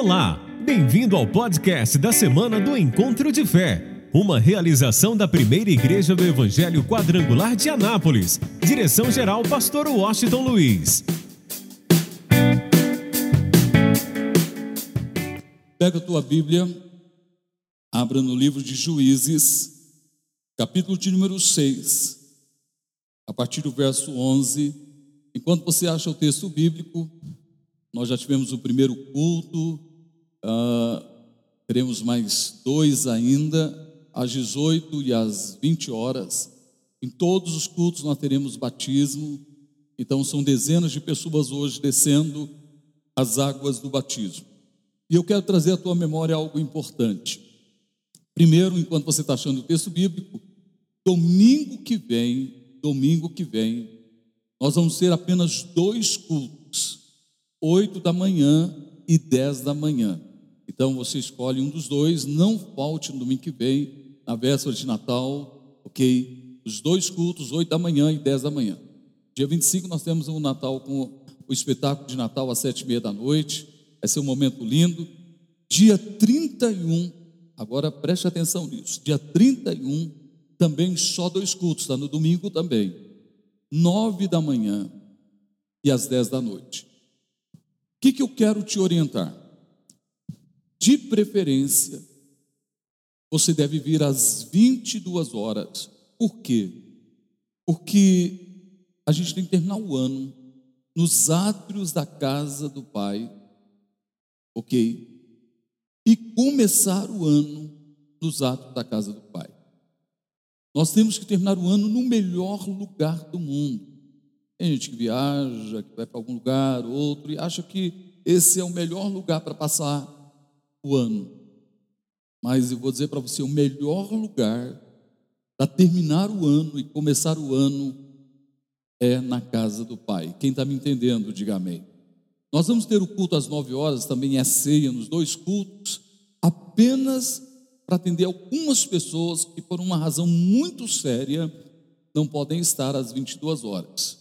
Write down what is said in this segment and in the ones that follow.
Olá, bem-vindo ao podcast da semana do Encontro de Fé, uma realização da primeira igreja do Evangelho Quadrangular de Anápolis. Direção-geral, Pastor Washington Luiz. Pega a tua Bíblia, abra no livro de Juízes, capítulo de número 6, a partir do verso 11. Enquanto você acha o texto bíblico, nós já tivemos o primeiro culto, uh, teremos mais dois ainda, às 18 e às 20 horas. Em todos os cultos nós teremos batismo, então são dezenas de pessoas hoje descendo as águas do batismo. E eu quero trazer à tua memória algo importante. Primeiro, enquanto você está achando o texto bíblico, domingo que vem, domingo que vem, nós vamos ter apenas dois cultos, oito da manhã e dez da manhã. Então você escolhe um dos dois, não falte no domingo que vem, na véspera de Natal, ok? Os dois cultos, oito da manhã e dez da manhã. Dia 25 nós temos o Natal com o espetáculo de Natal às sete e meia da noite vai ser um momento lindo. Dia 31, agora preste atenção nisso, dia 31, também só dois cultos, está no domingo também, nove da manhã e às dez da noite. O que, que eu quero te orientar? De preferência, você deve vir às 22 horas. Por quê? Porque a gente tem que terminar o ano nos átrios da casa do Pai ok? E começar o ano nos atos da casa do Pai. Nós temos que terminar o ano no melhor lugar do mundo. Tem gente que viaja, que vai para algum lugar, outro, e acha que esse é o melhor lugar para passar o ano. Mas eu vou dizer para você: o melhor lugar para terminar o ano e começar o ano é na casa do Pai. Quem está me entendendo, diga amém. Nós vamos ter o culto às nove horas, também é ceia nos dois cultos, apenas para atender algumas pessoas que, por uma razão muito séria, não podem estar às 22 horas.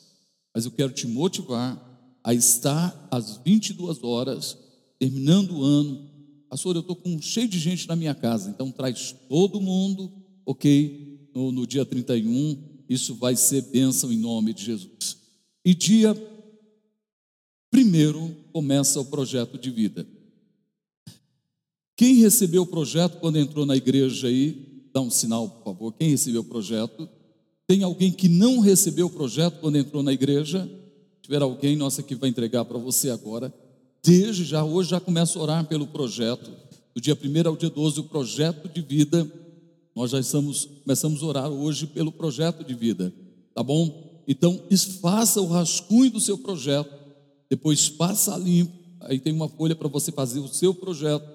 Mas eu quero te motivar a estar às 22 horas, terminando o ano. Pastor, eu estou com cheio de gente na minha casa, então traz todo mundo, ok? No, no dia 31, isso vai ser bênção em nome de Jesus. E dia Primeiro começa o projeto de vida. Quem recebeu o projeto quando entrou na igreja aí, dá um sinal, por favor. Quem recebeu o projeto? Tem alguém que não recebeu o projeto quando entrou na igreja? Se tiver alguém, nossa, que vai entregar para você agora. Desde já, hoje já começa a orar pelo projeto. Do dia 1 ao dia 12, o projeto de vida. Nós já estamos, começamos a orar hoje pelo projeto de vida, tá bom? Então, faça o rascunho do seu projeto depois passa limpo, aí tem uma folha para você fazer o seu projeto,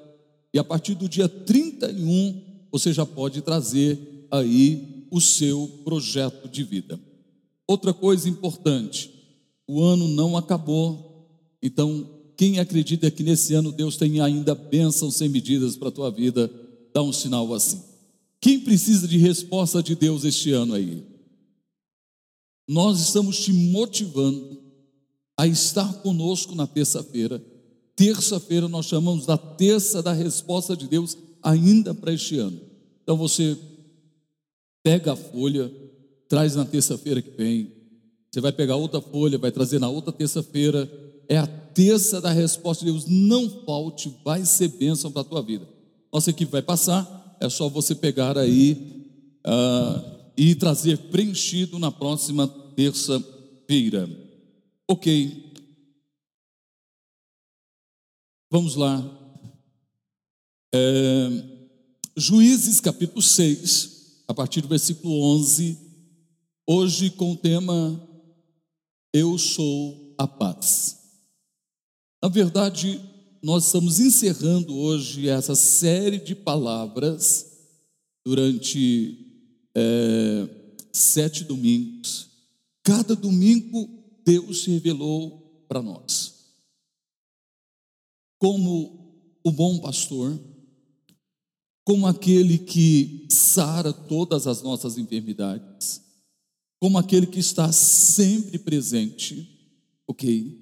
e a partir do dia 31 você já pode trazer aí o seu projeto de vida. Outra coisa importante, o ano não acabou, então quem acredita que nesse ano Deus tem ainda bênçãos sem medidas para a tua vida, dá um sinal assim. Quem precisa de resposta de Deus este ano aí? Nós estamos te motivando a estar conosco na terça-feira. Terça-feira nós chamamos da terça da resposta de Deus ainda para este ano. Então você pega a folha, traz na terça-feira que vem. Você vai pegar outra folha, vai trazer na outra terça-feira. É a terça da resposta de Deus. Não falte, vai ser bênção para a tua vida. Nossa equipe vai passar, é só você pegar aí uh, e trazer preenchido na próxima terça-feira. Ok. Vamos lá. É, Juízes capítulo 6, a partir do versículo 11, hoje com o tema Eu sou a paz. Na verdade, nós estamos encerrando hoje essa série de palavras durante é, sete domingos. Cada domingo Deus se revelou para nós. Como o bom pastor, como aquele que sara todas as nossas enfermidades, como aquele que está sempre presente, ok?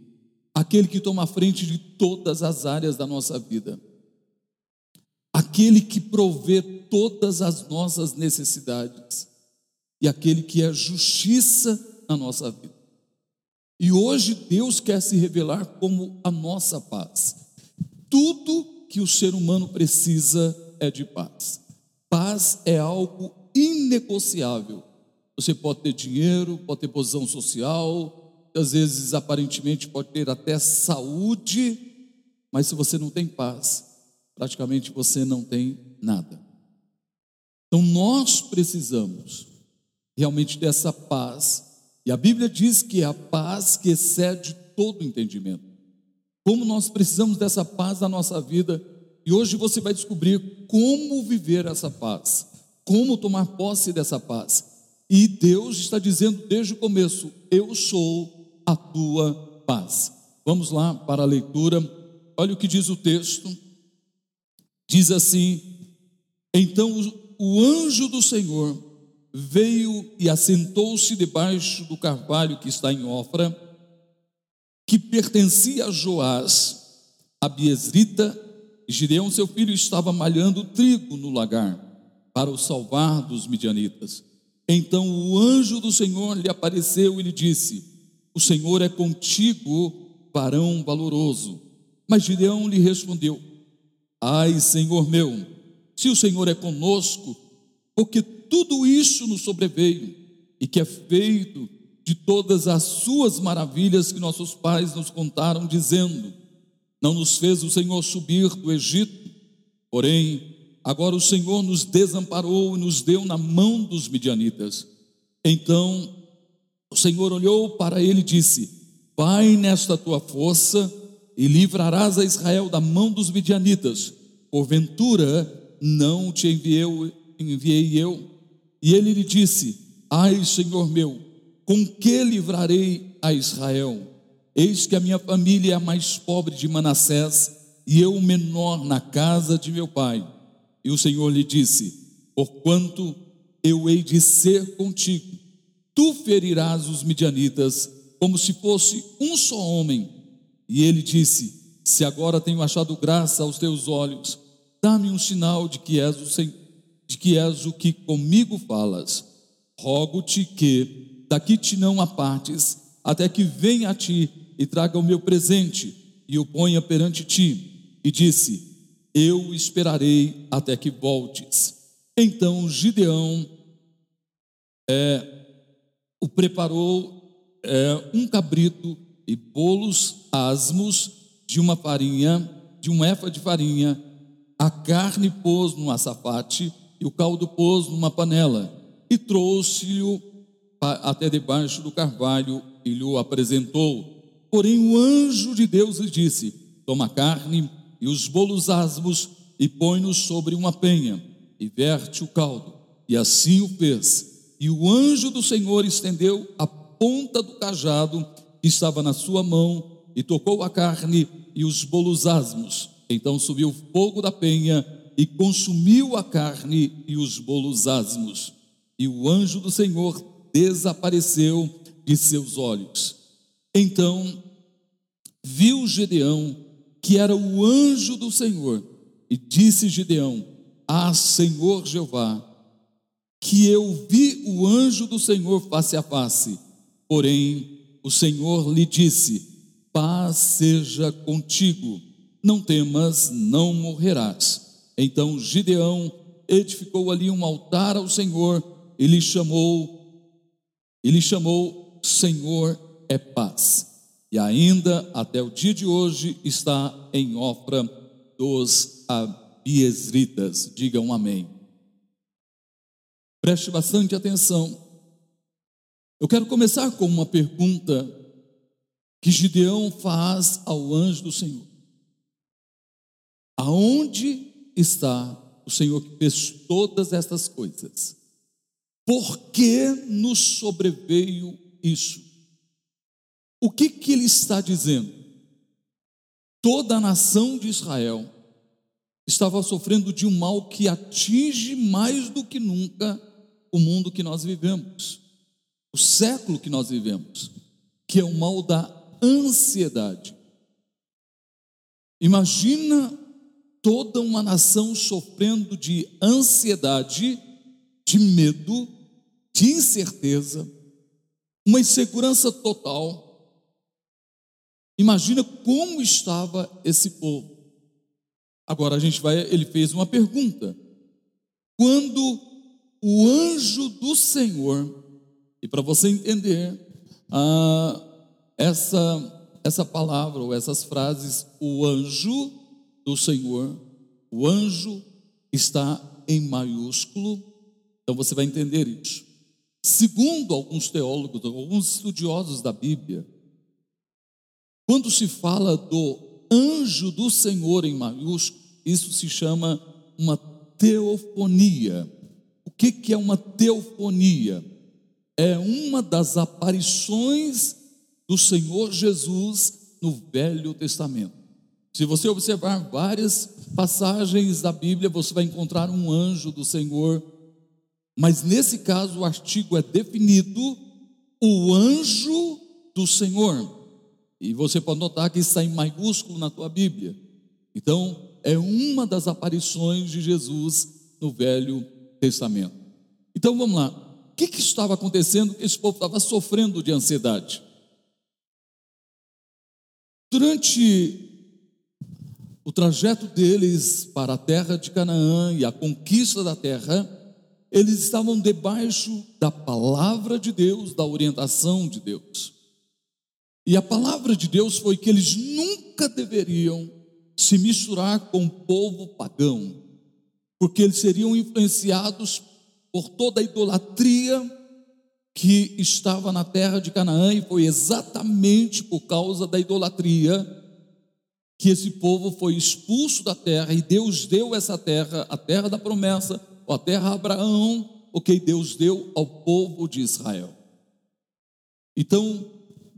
Aquele que toma a frente de todas as áreas da nossa vida, aquele que provê todas as nossas necessidades e aquele que é justiça na nossa vida. E hoje Deus quer se revelar como a nossa paz. Tudo que o ser humano precisa é de paz. Paz é algo inegociável. Você pode ter dinheiro, pode ter posição social, às vezes aparentemente pode ter até saúde, mas se você não tem paz, praticamente você não tem nada. Então nós precisamos realmente dessa paz. E a Bíblia diz que é a paz que excede todo entendimento. Como nós precisamos dessa paz na nossa vida, e hoje você vai descobrir como viver essa paz, como tomar posse dessa paz. E Deus está dizendo desde o começo: Eu sou a tua paz. Vamos lá para a leitura. Olha o que diz o texto. Diz assim: Então o anjo do Senhor veio e assentou-se debaixo do carvalho que está em Ofra, que pertencia a Joás, a Biesrita, e Gideão, seu filho, estava malhando trigo no lagar, para o salvar dos midianitas. Então o anjo do Senhor lhe apareceu e lhe disse: O Senhor é contigo, varão valoroso. Mas Gideão lhe respondeu: Ai, Senhor meu, se o Senhor é conosco, porque tudo isso nos sobreveio e que é feito de todas as suas maravilhas que nossos pais nos contaram, dizendo: Não nos fez o Senhor subir do Egito, porém, agora o Senhor nos desamparou e nos deu na mão dos midianitas. Então o Senhor olhou para ele e disse: Vai nesta tua força e livrarás a Israel da mão dos midianitas. Porventura não te enviei, enviei eu e ele lhe disse: Ai, Senhor meu, com que livrarei a Israel? Eis que a minha família é a mais pobre de Manassés e eu o menor na casa de meu pai. E o Senhor lhe disse: Porquanto eu hei de ser contigo, tu ferirás os midianitas como se fosse um só homem. E ele disse: Se agora tenho achado graça aos teus olhos, dá-me um sinal de que és o de que és o que comigo falas. Rogo-te que daqui te não apartes, até que venha a ti e traga o meu presente e o ponha perante ti. E disse: Eu esperarei até que voltes. Então Gideão é, o preparou é, um cabrito e bolos asmos de uma farinha, de um efa de farinha, a carne pôs no açafate e o caldo pôs numa panela e trouxe-o até debaixo do carvalho e lhe o apresentou. Porém, o anjo de Deus lhe disse: Toma a carne e os bolos asmos e põe-nos sobre uma penha e verte o caldo. E assim o fez. E o anjo do Senhor estendeu a ponta do cajado que estava na sua mão e tocou a carne e os bolos asmos. Então subiu fogo da penha e consumiu a carne e os bolos asmos, e o anjo do Senhor desapareceu de seus olhos. Então viu Gedeão que era o anjo do Senhor, e disse Gedeão: Ah, Senhor Jeová, que eu vi o anjo do Senhor face a face. Porém, o Senhor lhe disse: Paz seja contigo, não temas, não morrerás. Então Gideão edificou ali um altar ao Senhor e lhe chamou, e lhe chamou Senhor é paz. E ainda até o dia de hoje está em Ofra dos Abiesritas. Digam amém. Preste bastante atenção. Eu quero começar com uma pergunta que Gideão faz ao anjo do Senhor. Aonde está o Senhor que fez todas estas coisas. Por que nos sobreveio isso? O que, que ele está dizendo? Toda a nação de Israel estava sofrendo de um mal que atinge mais do que nunca o mundo que nós vivemos, o século que nós vivemos, que é o mal da ansiedade. Imagina toda uma nação sofrendo de ansiedade, de medo, de incerteza, uma insegurança total. Imagina como estava esse povo. Agora a gente vai, ele fez uma pergunta. Quando o anjo do Senhor, e para você entender ah, essa essa palavra ou essas frases, o anjo do Senhor, o anjo está em maiúsculo, então você vai entender isso. Segundo alguns teólogos, alguns estudiosos da Bíblia, quando se fala do anjo do Senhor em maiúsculo, isso se chama uma teofonia. O que, que é uma teofonia? É uma das aparições do Senhor Jesus no Velho Testamento. Se você observar várias passagens da Bíblia, você vai encontrar um anjo do Senhor, mas nesse caso o artigo é definido o anjo do Senhor. E você pode notar que está em maiúsculo na tua Bíblia. Então, é uma das aparições de Jesus no Velho Testamento. Então vamos lá. O que, que estava acontecendo? Esse povo estava sofrendo de ansiedade. Durante o trajeto deles para a terra de Canaã e a conquista da terra, eles estavam debaixo da palavra de Deus, da orientação de Deus. E a palavra de Deus foi que eles nunca deveriam se misturar com o povo pagão, porque eles seriam influenciados por toda a idolatria que estava na terra de Canaã, e foi exatamente por causa da idolatria que esse povo foi expulso da terra, e Deus deu essa terra, a terra da promessa, ou a terra a Abraão, o que Deus deu ao povo de Israel. Então,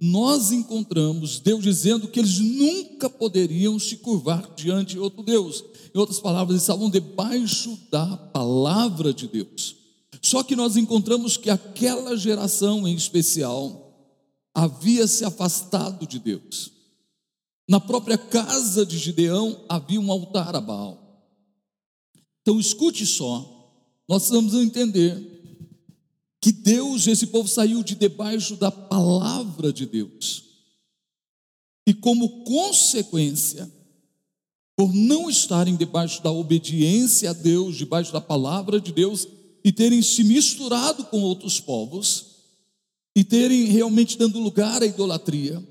nós encontramos Deus dizendo que eles nunca poderiam se curvar diante de outro Deus. Em outras palavras, eles estavam debaixo da palavra de Deus. Só que nós encontramos que aquela geração em especial havia se afastado de Deus. Na própria casa de Gideão havia um altar a Baal. Então escute só, nós precisamos entender que Deus, esse povo saiu de debaixo da palavra de Deus. E como consequência, por não estarem debaixo da obediência a Deus, debaixo da palavra de Deus, e terem se misturado com outros povos e terem realmente dando lugar à idolatria,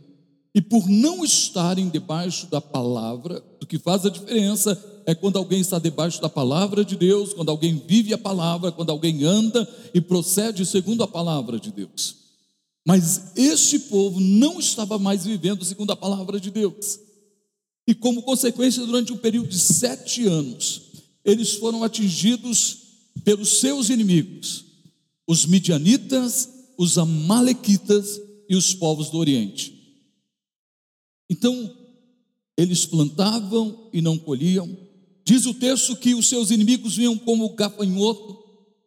e por não estarem debaixo da palavra, o que faz a diferença é quando alguém está debaixo da palavra de Deus, quando alguém vive a palavra, quando alguém anda e procede segundo a palavra de Deus. Mas este povo não estava mais vivendo segundo a palavra de Deus. E como consequência, durante um período de sete anos, eles foram atingidos pelos seus inimigos, os midianitas, os amalequitas e os povos do Oriente. Então, eles plantavam e não colhiam. Diz o texto que os seus inimigos vinham como gafanhoto,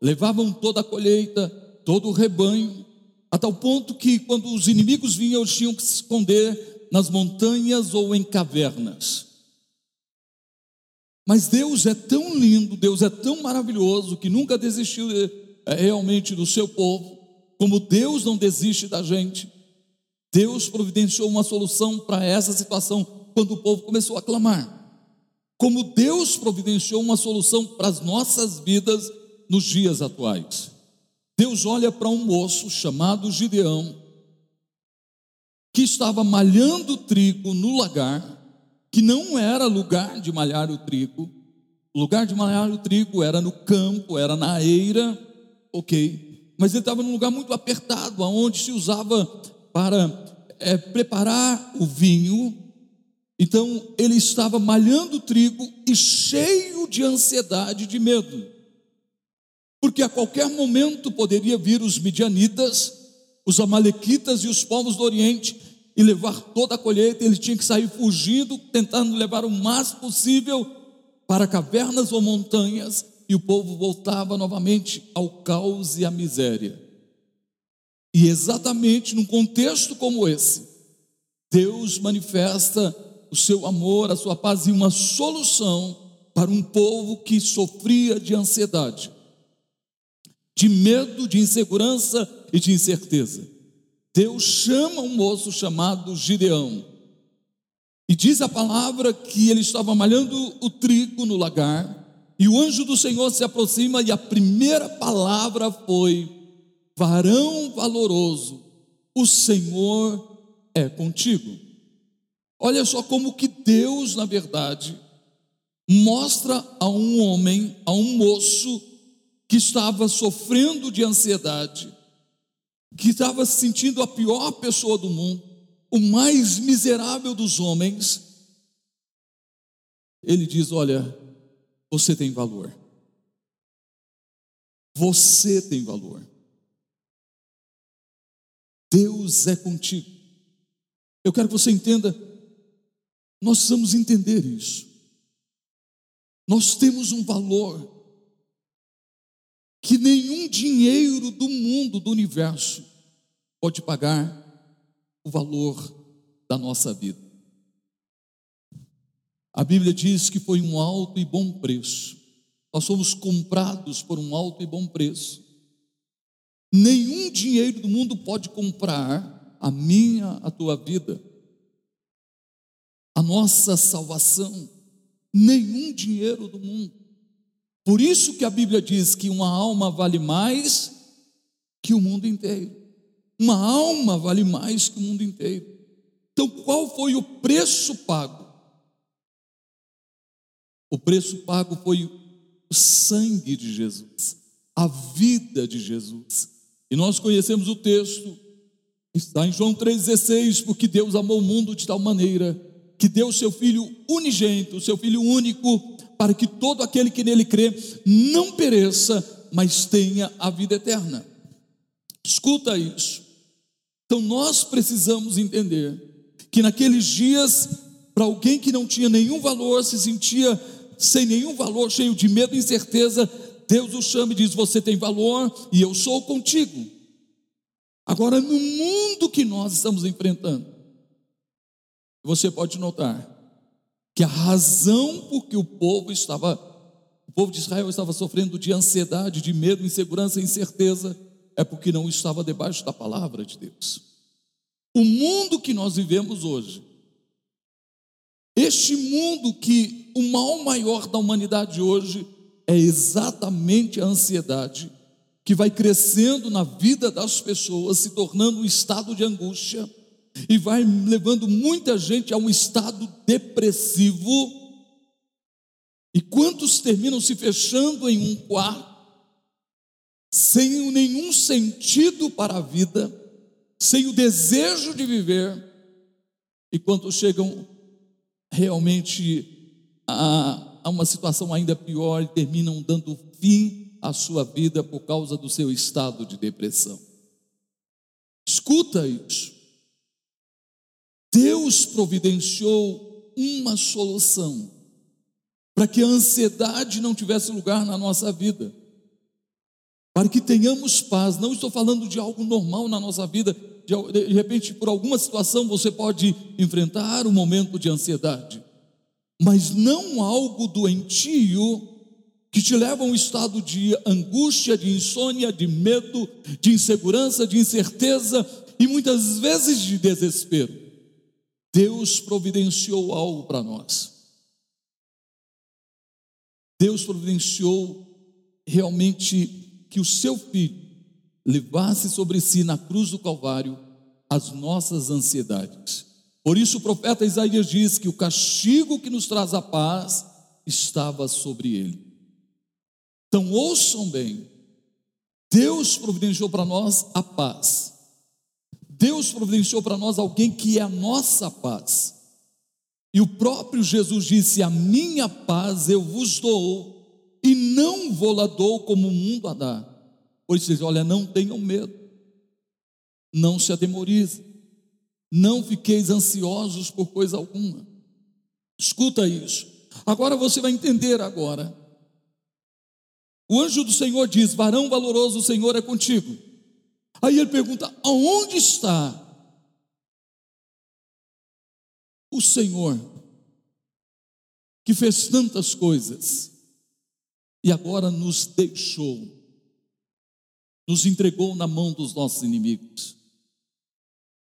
levavam toda a colheita, todo o rebanho, a tal ponto que quando os inimigos vinham, eles tinham que se esconder nas montanhas ou em cavernas. Mas Deus é tão lindo, Deus é tão maravilhoso que nunca desistiu é, realmente do seu povo, como Deus não desiste da gente. Deus providenciou uma solução para essa situação quando o povo começou a clamar. Como Deus providenciou uma solução para as nossas vidas nos dias atuais. Deus olha para um moço chamado Gideão, que estava malhando trigo no lagar, que não era lugar de malhar o trigo. O lugar de malhar o trigo era no campo, era na eira, ok. Mas ele estava num lugar muito apertado, onde se usava para é, preparar o vinho. Então ele estava malhando trigo e cheio de ansiedade, de medo, porque a qualquer momento poderia vir os midianitas, os amalequitas e os povos do Oriente e levar toda a colheita, ele tinha que sair fugindo, tentando levar o máximo possível para cavernas ou montanhas, e o povo voltava novamente ao caos e à miséria. E exatamente num contexto como esse, Deus manifesta o seu amor, a sua paz e uma solução para um povo que sofria de ansiedade, de medo, de insegurança e de incerteza. Deus chama um moço chamado Gideão. E diz a palavra que ele estava malhando o trigo no lagar, e o anjo do Senhor se aproxima, e a primeira palavra foi: varão valoroso, o Senhor é contigo. Olha só como que Deus, na verdade, mostra a um homem, a um moço que estava sofrendo de ansiedade, que estava se sentindo a pior pessoa do mundo, o mais miserável dos homens. Ele diz: Olha, você tem valor. Você tem valor. Deus é contigo. Eu quero que você entenda, nós precisamos entender isso. Nós temos um valor que nenhum dinheiro do mundo, do universo, pode pagar o valor da nossa vida. A Bíblia diz que foi um alto e bom preço. Nós fomos comprados por um alto e bom preço. Nenhum dinheiro do mundo pode comprar a minha, a tua vida, a nossa salvação nenhum dinheiro do mundo. Por isso que a Bíblia diz que uma alma vale mais que o mundo inteiro. Uma alma vale mais que o mundo inteiro. Então, qual foi o preço pago? O preço pago foi o sangue de Jesus, a vida de Jesus. E nós conhecemos o texto, está em João 3,16, porque Deus amou o mundo de tal maneira que deu o seu Filho unigênito, o seu Filho único, para que todo aquele que nele crê não pereça, mas tenha a vida eterna. Escuta isso. Então nós precisamos entender que naqueles dias, para alguém que não tinha nenhum valor, se sentia sem nenhum valor, cheio de medo e incerteza, Deus o chama e diz: Você tem valor e eu sou contigo. Agora, no mundo que nós estamos enfrentando, você pode notar que a razão por que o povo estava, o povo de Israel estava sofrendo de ansiedade, de medo, insegurança incerteza, é porque não estava debaixo da palavra de Deus. O mundo que nós vivemos hoje, este mundo que o mal maior da humanidade hoje é exatamente a ansiedade que vai crescendo na vida das pessoas, se tornando um estado de angústia e vai levando muita gente a um estado depressivo. E quantos terminam se fechando em um quarto, sem nenhum sentido para a vida, sem o desejo de viver, e quantos chegam realmente a, a uma situação ainda pior e terminam dando fim à sua vida por causa do seu estado de depressão. Escuta isso. Deus providenciou uma solução para que a ansiedade não tivesse lugar na nossa vida, para que tenhamos paz. Não estou falando de algo normal na nossa vida, de, repente, por alguma situação você pode enfrentar um momento de ansiedade, mas não algo doentio que te leva a um estado de angústia, de insônia, de medo, de insegurança, de incerteza e muitas vezes de desespero. Deus providenciou algo para nós. Deus providenciou realmente que o seu filho levasse sobre si na cruz do Calvário as nossas ansiedades. Por isso o profeta Isaías diz que o castigo que nos traz a paz estava sobre ele. Então ouçam bem, Deus providenciou para nós a paz. Deus providenciou para nós alguém que é a nossa paz. E o próprio Jesus disse: A minha paz eu vos dou, e não vou lá dou como o mundo a dá. Por isso, olha, não tenham medo, não se atemorize, não fiqueis ansiosos por coisa alguma. Escuta isso. Agora você vai entender agora. O anjo do Senhor diz: Varão valoroso, o Senhor é contigo. Aí ele pergunta: aonde está o Senhor que fez tantas coisas e agora nos deixou, nos entregou na mão dos nossos inimigos.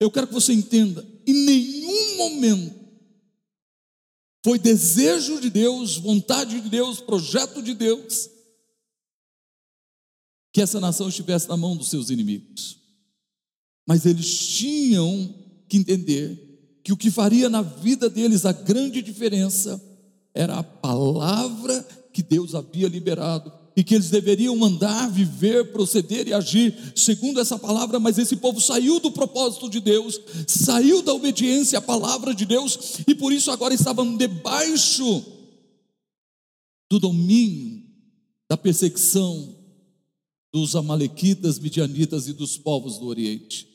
Eu quero que você entenda: em nenhum momento foi desejo de Deus, vontade de Deus, projeto de Deus, que essa nação estivesse na mão dos seus inimigos. Mas eles tinham que entender que o que faria na vida deles a grande diferença era a palavra que Deus havia liberado e que eles deveriam andar, viver, proceder e agir segundo essa palavra, mas esse povo saiu do propósito de Deus, saiu da obediência à palavra de Deus e por isso agora estavam debaixo do domínio, da perseguição dos Amalequitas, Midianitas e dos povos do Oriente.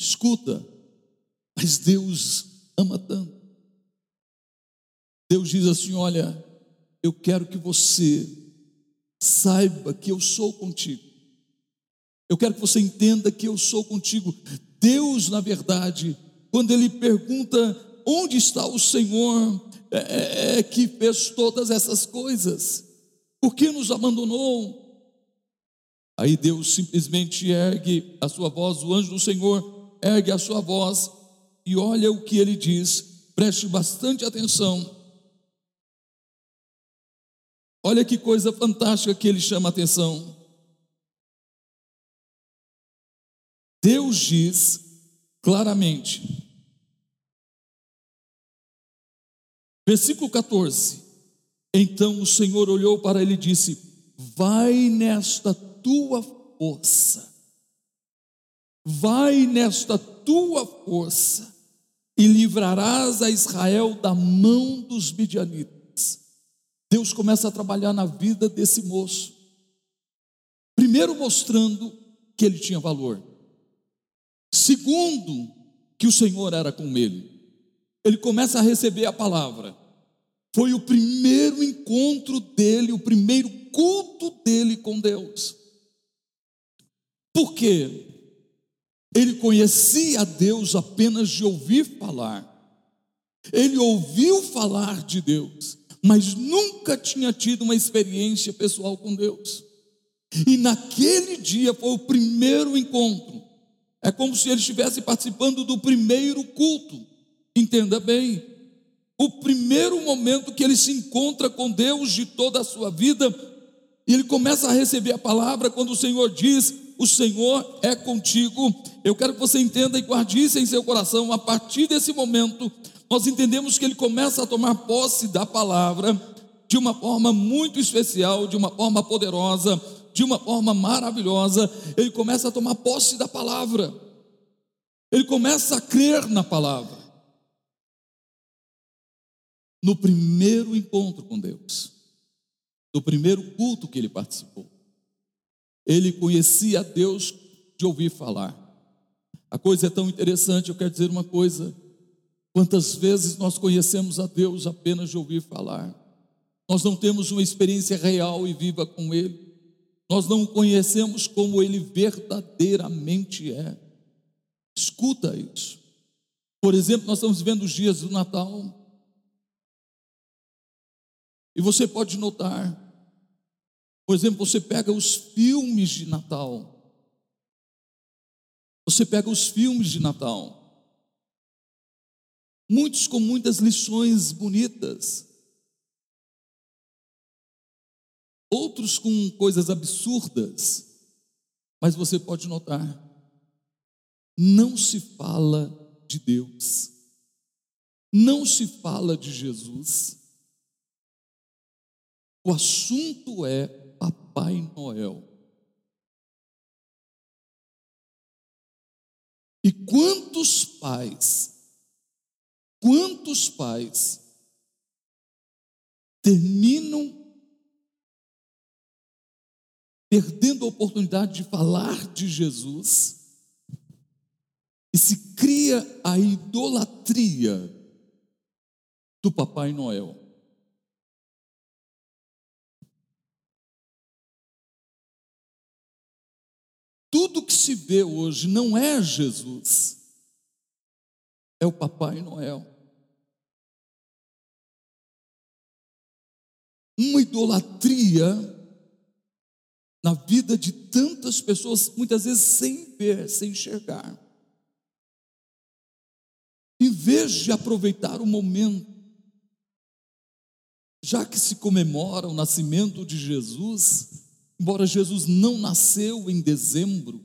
Escuta, mas Deus ama tanto. Deus diz assim: Olha, eu quero que você saiba que eu sou contigo. Eu quero que você entenda que eu sou contigo. Deus, na verdade, quando Ele pergunta onde está o Senhor, é, é, é que fez todas essas coisas, por que nos abandonou? Aí Deus simplesmente ergue a sua voz, o anjo do Senhor ergue a sua voz e olha o que ele diz, preste bastante atenção. Olha que coisa fantástica que ele chama a atenção. Deus diz claramente, versículo 14: Então o Senhor olhou para ele e disse: Vai nesta tua força, vai nesta tua força e livrarás a Israel da mão dos midianitas. Deus começa a trabalhar na vida desse moço. Primeiro, mostrando que ele tinha valor. Segundo, que o Senhor era com ele. Ele começa a receber a palavra. Foi o primeiro encontro dele, o primeiro culto dele com Deus. Por quê? Ele conhecia Deus apenas de ouvir falar. Ele ouviu falar de Deus mas nunca tinha tido uma experiência pessoal com Deus. E naquele dia foi o primeiro encontro. É como se ele estivesse participando do primeiro culto. Entenda bem. O primeiro momento que ele se encontra com Deus de toda a sua vida, e ele começa a receber a palavra quando o Senhor diz: O Senhor é contigo. Eu quero que você entenda e guarde isso em seu coração. A partir desse momento, nós entendemos que ele começa a tomar posse da palavra de uma forma muito especial, de uma forma poderosa, de uma forma maravilhosa. Ele começa a tomar posse da palavra, ele começa a crer na palavra. No primeiro encontro com Deus, no primeiro culto que ele participou, ele conhecia Deus de ouvir falar. A coisa é tão interessante, eu quero dizer uma coisa Quantas vezes nós conhecemos a Deus apenas de ouvir falar? Nós não temos uma experiência real e viva com Ele. Nós não conhecemos como Ele verdadeiramente é. Escuta isso. Por exemplo, nós estamos vivendo os dias do Natal. E você pode notar, por exemplo, você pega os filmes de Natal. Você pega os filmes de Natal. Muitos com muitas lições bonitas, outros com coisas absurdas, mas você pode notar, não se fala de Deus, não se fala de Jesus. O assunto é Papai Noel. E quantos pais Quantos pais terminam perdendo a oportunidade de falar de Jesus e se cria a idolatria do Papai Noel? Tudo que se vê hoje não é Jesus é o Papai Noel. Uma idolatria na vida de tantas pessoas, muitas vezes sem ver, sem enxergar. Em vez de aproveitar o momento, já que se comemora o nascimento de Jesus, embora Jesus não nasceu em dezembro,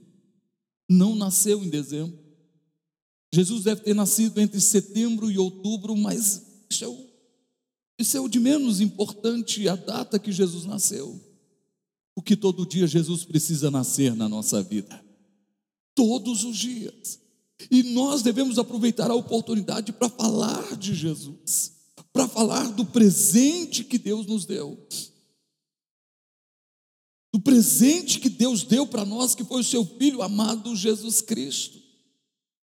não nasceu em dezembro. Jesus deve ter nascido entre setembro e outubro, mas isso é isso é o de menos importante, a data que Jesus nasceu. Porque todo dia Jesus precisa nascer na nossa vida. Todos os dias. E nós devemos aproveitar a oportunidade para falar de Jesus, para falar do presente que Deus nos deu. Do presente que Deus deu para nós, que foi o seu filho amado Jesus Cristo.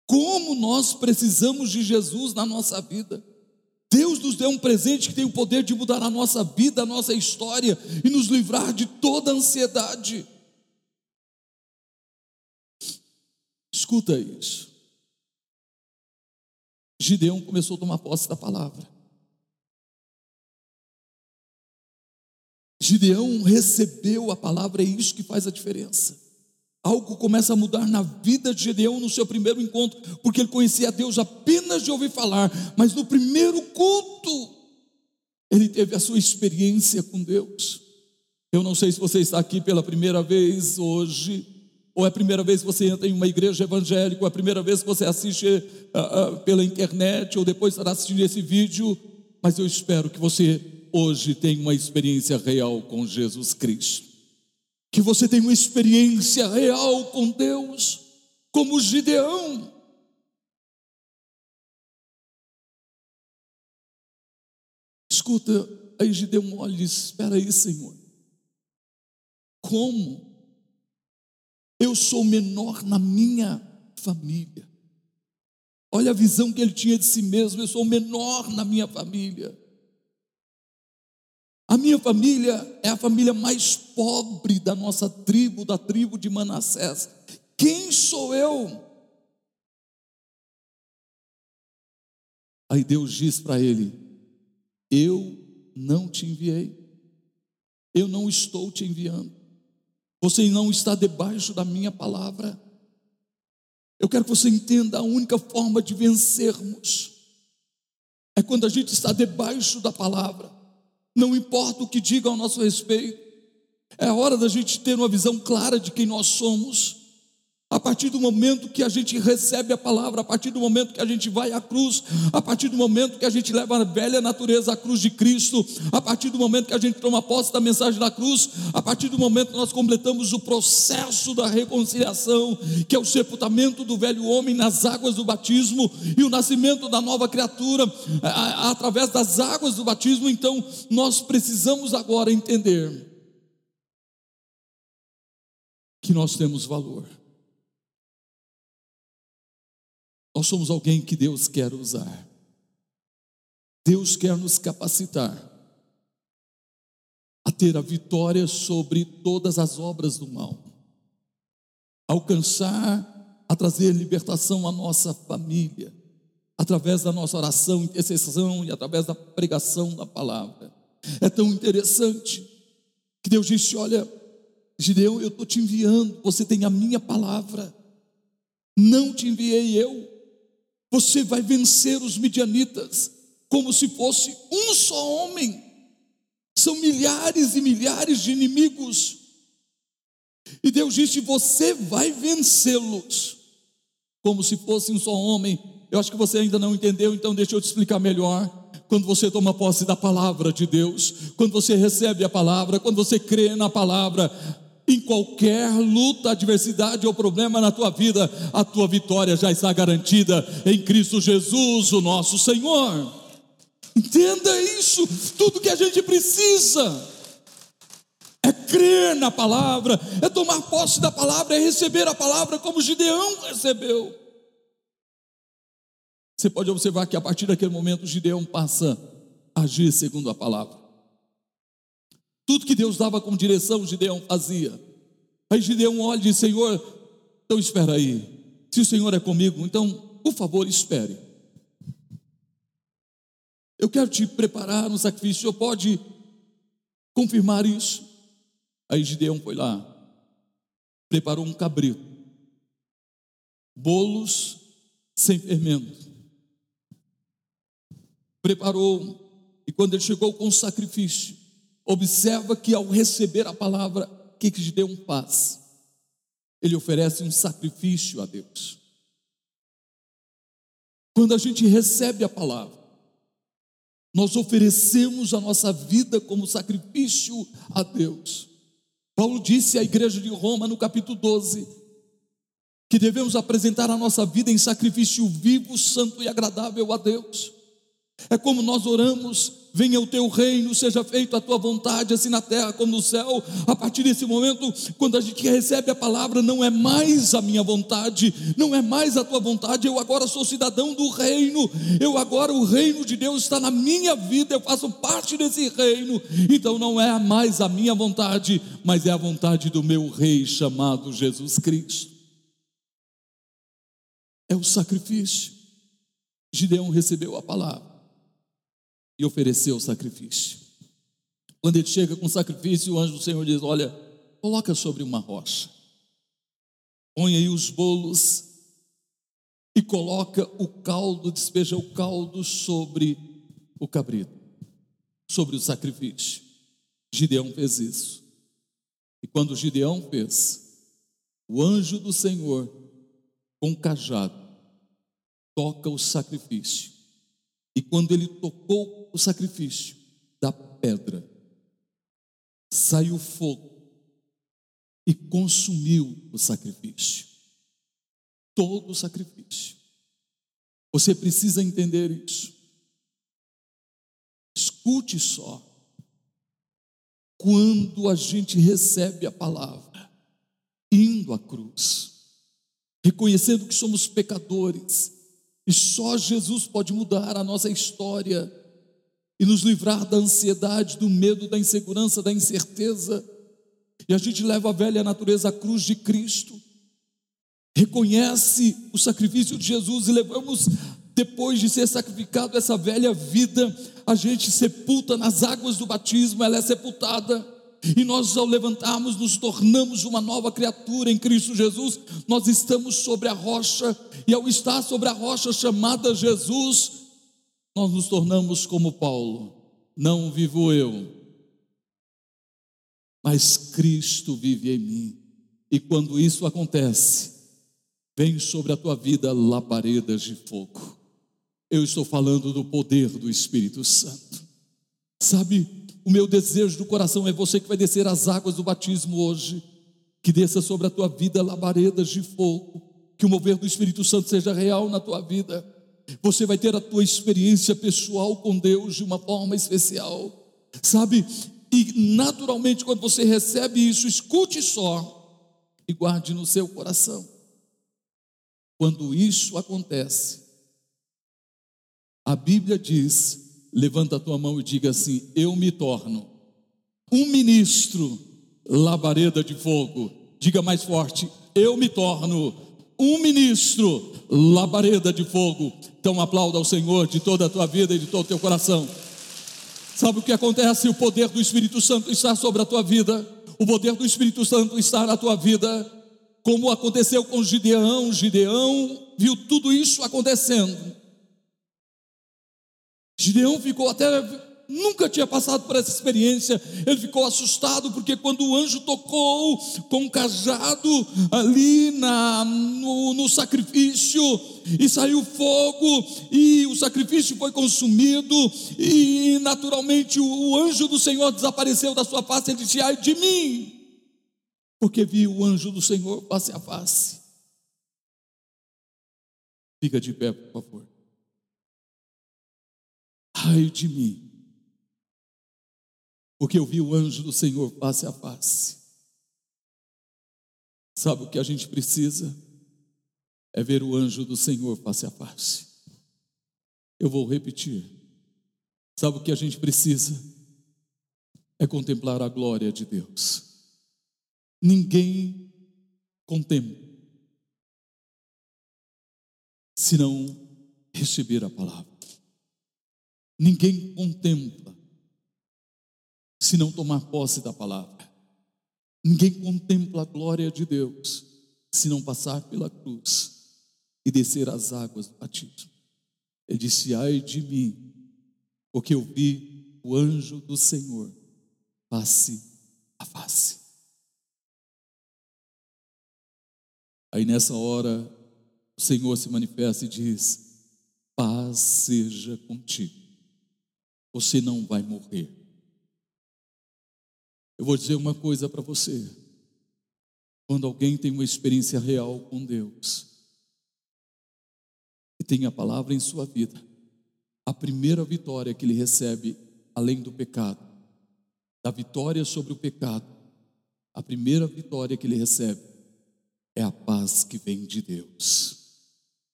Como nós precisamos de Jesus na nossa vida. Deus nos deu um presente que tem o poder de mudar a nossa vida, a nossa história e nos livrar de toda ansiedade. Escuta isso. Gideão começou a tomar posse da palavra. Gideão recebeu a palavra, é isso que faz a diferença. Algo começa a mudar na vida de Gedeão no seu primeiro encontro, porque ele conhecia Deus apenas de ouvir falar, mas no primeiro culto, ele teve a sua experiência com Deus. Eu não sei se você está aqui pela primeira vez hoje, ou é a primeira vez que você entra em uma igreja evangélica, ou é a primeira vez que você assiste uh, uh, pela internet, ou depois estará assistindo esse vídeo, mas eu espero que você hoje tenha uma experiência real com Jesus Cristo que você tenha uma experiência real com Deus, como Gideão. Escuta, aí Gideão olha e Espera aí, Senhor, como eu sou menor na minha família? Olha a visão que ele tinha de si mesmo: eu sou menor na minha família. A minha família é a família mais pobre da nossa tribo, da tribo de Manassés. Quem sou eu? Aí Deus diz para ele: Eu não te enviei, eu não estou te enviando, você não está debaixo da minha palavra. Eu quero que você entenda a única forma de vencermos é quando a gente está debaixo da palavra não importa o que diga ao nosso respeito, é hora da gente ter uma visão clara de quem nós somos. A partir do momento que a gente recebe a palavra, a partir do momento que a gente vai à cruz, a partir do momento que a gente leva a velha natureza à cruz de Cristo, a partir do momento que a gente toma posse da mensagem da cruz, a partir do momento que nós completamos o processo da reconciliação, que é o sepultamento do velho homem nas águas do batismo e o nascimento da nova criatura através das águas do batismo, então nós precisamos agora entender que nós temos valor. Nós somos alguém que Deus quer usar. Deus quer nos capacitar a ter a vitória sobre todas as obras do mal, alcançar a trazer libertação à nossa família, através da nossa oração, intercessão e através da pregação da palavra. É tão interessante que Deus disse: Olha, Gideão, eu estou te enviando, você tem a minha palavra, não te enviei eu. Você vai vencer os midianitas como se fosse um só homem. São milhares e milhares de inimigos. E Deus disse: Você vai vencê-los como se fosse um só homem. Eu acho que você ainda não entendeu, então deixa eu te explicar melhor. Quando você toma posse da palavra de Deus, quando você recebe a palavra, quando você crê na palavra, em qualquer luta, adversidade ou problema na tua vida, a tua vitória já está garantida em Cristo Jesus, o nosso Senhor. Entenda isso, tudo que a gente precisa é crer na palavra, é tomar posse da palavra, é receber a palavra como Gideão recebeu. Você pode observar que a partir daquele momento Gideão passa a agir segundo a palavra. Tudo que Deus dava como direção, Gideão fazia. Aí Gideão olha e diz: Senhor, então espera aí. Se o Senhor é comigo, então, por favor, espere. Eu quero te preparar um sacrifício. O Senhor pode confirmar isso. Aí Gideão foi lá, preparou um cabrito, bolos sem fermento, preparou, e quando ele chegou com o sacrifício, observa que ao receber a palavra, que, que Gideão faz? Ele oferece um sacrifício a Deus. Quando a gente recebe a palavra, nós oferecemos a nossa vida como sacrifício a Deus. Paulo disse à igreja de Roma, no capítulo 12, que devemos apresentar a nossa vida em sacrifício vivo, santo e agradável a Deus. É como nós oramos venha o teu reino, seja feita a tua vontade, assim na terra como no céu. A partir desse momento, quando a gente recebe a palavra, não é mais a minha vontade, não é mais a tua vontade, eu agora sou cidadão do reino, eu agora o reino de Deus está na minha vida, eu faço parte desse reino, então não é mais a minha vontade, mas é a vontade do meu rei chamado Jesus Cristo. É o sacrifício. Gideão recebeu a palavra e ofereceu o sacrifício. Quando ele chega com o sacrifício, o anjo do Senhor diz: Olha, coloca sobre uma rocha, põe aí os bolos e coloca o caldo, despeja o caldo sobre o cabrito, sobre o sacrifício. Gideão fez isso. E quando Gideão fez, o anjo do Senhor, com um cajado, toca o sacrifício. E quando ele tocou o sacrifício da pedra, saiu fogo e consumiu o sacrifício. Todo o sacrifício. Você precisa entender isso. Escute só. Quando a gente recebe a palavra, indo à cruz, reconhecendo que somos pecadores, e só Jesus pode mudar a nossa história e nos livrar da ansiedade, do medo, da insegurança, da incerteza. E a gente leva a velha natureza à cruz de Cristo, reconhece o sacrifício de Jesus e levamos, depois de ser sacrificado, essa velha vida, a gente sepulta nas águas do batismo, ela é sepultada. E nós, ao levantarmos, nos tornamos uma nova criatura em Cristo Jesus. Nós estamos sobre a rocha, e ao estar sobre a rocha chamada Jesus, nós nos tornamos como Paulo, não vivo eu, mas Cristo vive em mim. E quando isso acontece, vem sobre a tua vida labaredas de fogo. Eu estou falando do poder do Espírito Santo. Sabe, o meu desejo do coração é você que vai descer as águas do batismo hoje, que desça sobre a tua vida labaredas de fogo, que o mover do Espírito Santo seja real na tua vida. Você vai ter a tua experiência pessoal com Deus de uma forma especial. Sabe? E naturalmente, quando você recebe isso, escute só e guarde no seu coração. Quando isso acontece, a Bíblia diz: levanta a tua mão e diga assim: Eu me torno um ministro, labareda de fogo. Diga mais forte: Eu me torno um ministro, labareda de fogo. Então aplauda ao Senhor de toda a tua vida e de todo o teu coração. Sabe o que acontece? O poder do Espírito Santo está sobre a tua vida. O poder do Espírito Santo está na tua vida. Como aconteceu com Gideão, Gideão viu tudo isso acontecendo. Gideão ficou até nunca tinha passado por essa experiência. Ele ficou assustado porque quando o anjo tocou com um cajado ali na, no, no sacrifício e saiu fogo e o sacrifício foi consumido e naturalmente o, o anjo do Senhor desapareceu da sua face. Ele disse: Ai de mim, porque vi o anjo do Senhor face a face. Fica de pé, por favor. Ai de mim, porque eu vi o anjo do Senhor face a face. Sabe o que a gente precisa? É ver o anjo do Senhor face a face. Eu vou repetir. Sabe o que a gente precisa? É contemplar a glória de Deus. Ninguém contempla se não receber a palavra. Ninguém contempla se não tomar posse da palavra. Ninguém contempla a glória de Deus se não passar pela cruz e descer as águas do batismo. Ele disse: Ai de mim, porque eu vi o anjo do Senhor face a face. Aí nessa hora, o Senhor se manifesta e diz: Paz seja contigo, você não vai morrer. Eu vou dizer uma coisa para você. Quando alguém tem uma experiência real com Deus, e tem a palavra em sua vida, a primeira vitória que ele recebe, além do pecado, da vitória sobre o pecado, a primeira vitória que ele recebe é a paz que vem de Deus,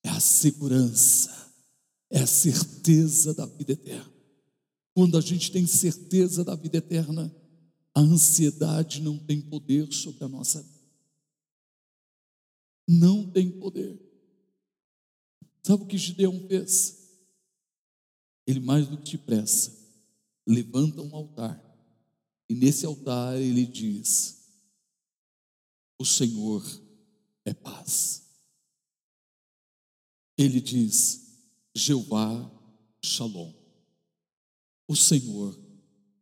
é a segurança, é a certeza da vida eterna. Quando a gente tem certeza da vida eterna, a ansiedade não tem poder sobre a nossa vida. Não tem poder. Sabe o que Gideão fez? Ele mais do que depressa levanta um altar e nesse altar ele diz: O Senhor é paz. Ele diz: Jeová Shalom. O Senhor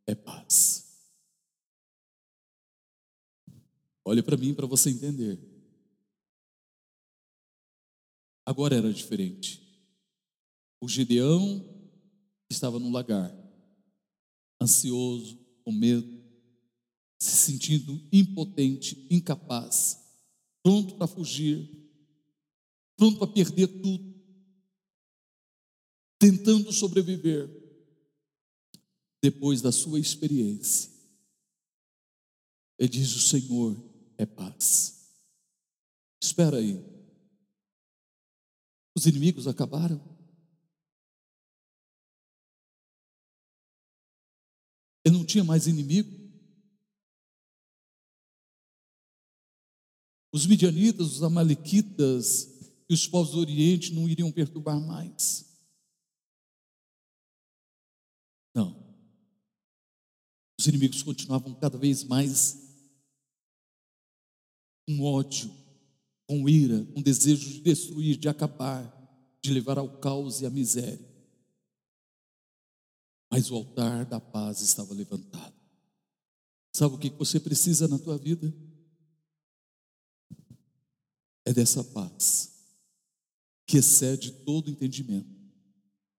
é paz. Olhe para mim para você entender. Agora era diferente. O Gideão estava no lagar, ansioso, com medo, se sentindo impotente, incapaz, pronto para fugir, pronto para perder tudo, tentando sobreviver. Depois da sua experiência, ele diz: O Senhor é paz. Espera aí. Os inimigos acabaram? Ele não tinha mais inimigo? Os midianitas, os amalequitas e os povos do Oriente não iriam perturbar mais. Não. Os inimigos continuavam cada vez mais com ódio, com ira, com desejo de destruir, de acabar, de levar ao caos e à miséria. Mas o altar da paz estava levantado. Sabe o que você precisa na tua vida? É dessa paz que excede todo entendimento.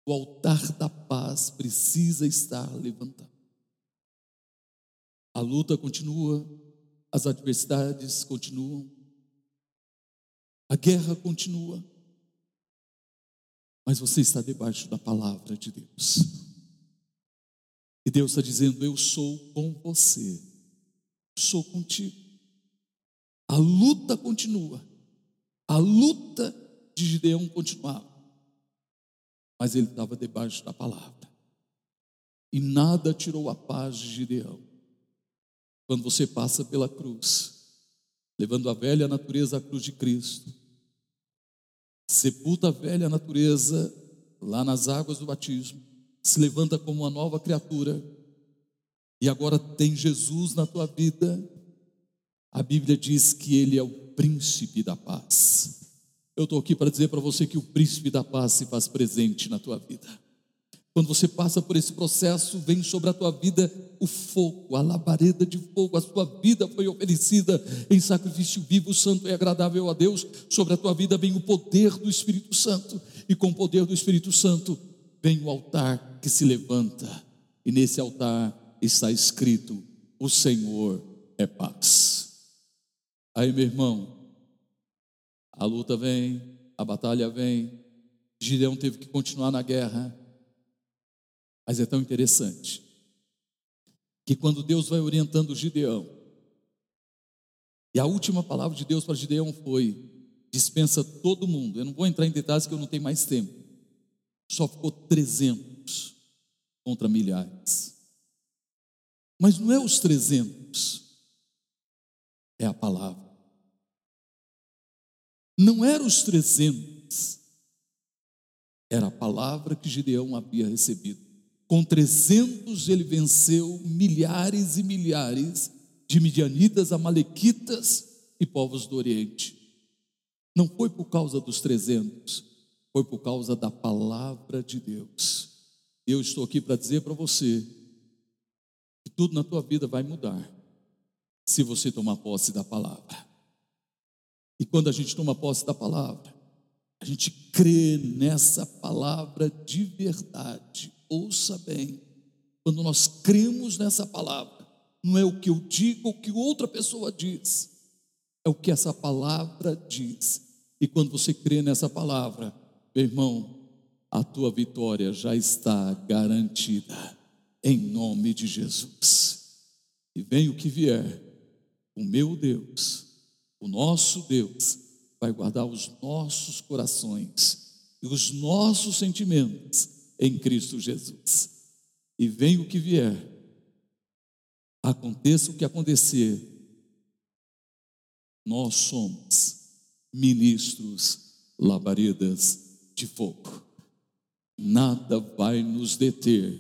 O altar da paz precisa estar levantado. A luta continua, as adversidades continuam, a guerra continua, mas você está debaixo da palavra de Deus. E Deus está dizendo: Eu sou com você, sou contigo. A luta continua, a luta de Gideão continuava, mas ele estava debaixo da palavra, e nada tirou a paz de Gideão quando você passa pela cruz, levando a velha natureza à cruz de Cristo, sepulta a velha natureza lá nas águas do batismo, se levanta como uma nova criatura, e agora tem Jesus na tua vida, a Bíblia diz que Ele é o príncipe da paz. Eu estou aqui para dizer para você que o príncipe da paz se faz presente na tua vida. Quando você passa por esse processo, vem sobre a tua vida o fogo, a labareda de fogo. A tua vida foi oferecida em sacrifício vivo, santo e agradável a Deus. Sobre a tua vida vem o poder do Espírito Santo, e com o poder do Espírito Santo vem o altar que se levanta, e nesse altar está escrito: O Senhor é paz. Aí, meu irmão, a luta vem, a batalha vem. Gideão teve que continuar na guerra mas é tão interessante que quando Deus vai orientando Gideão, e a última palavra de Deus para Gideão foi: dispensa todo mundo. Eu não vou entrar em detalhes que eu não tenho mais tempo. Só ficou 300 contra milhares. Mas não é os 300, é a palavra. Não eram os 300, era a palavra que Gideão havia recebido. Com 300 ele venceu milhares e milhares de midianitas, amalequitas e povos do Oriente. Não foi por causa dos 300, foi por causa da palavra de Deus. Eu estou aqui para dizer para você que tudo na tua vida vai mudar se você tomar posse da palavra. E quando a gente toma posse da palavra, a gente crê nessa palavra de verdade. Ouça bem, quando nós cremos nessa palavra, não é o que eu digo ou o que outra pessoa diz, é o que essa palavra diz. E quando você crê nessa palavra, meu irmão, a tua vitória já está garantida, em nome de Jesus. E vem o que vier, o meu Deus, o nosso Deus, vai guardar os nossos corações e os nossos sentimentos em Cristo Jesus. E vem o que vier, aconteça o que acontecer, nós somos ministros labaredas de fogo. Nada vai nos deter.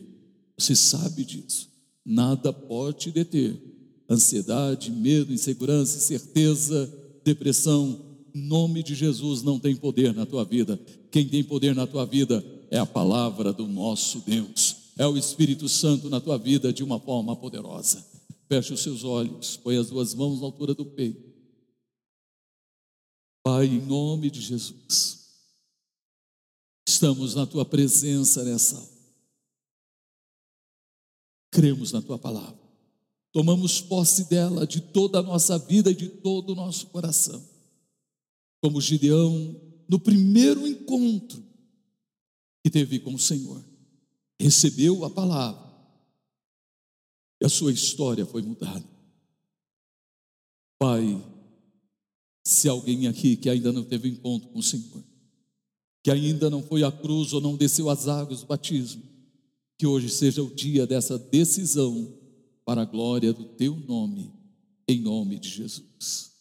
Você sabe disso. Nada pode te deter. Ansiedade, medo, insegurança, incerteza, depressão, nome de Jesus não tem poder na tua vida. Quem tem poder na tua vida é a palavra do nosso Deus. É o Espírito Santo na tua vida de uma forma poderosa. Feche os seus olhos, põe as duas mãos na altura do peito. Pai, em nome de Jesus, estamos na tua presença nessa. Cremos na tua palavra. Tomamos posse dela de toda a nossa vida e de todo o nosso coração como Gideão, no primeiro encontro que teve com o Senhor, recebeu a palavra e a sua história foi mudada. Pai, se alguém aqui que ainda não teve encontro com o Senhor, que ainda não foi à cruz ou não desceu as águas do batismo, que hoje seja o dia dessa decisão para a glória do teu nome, em nome de Jesus.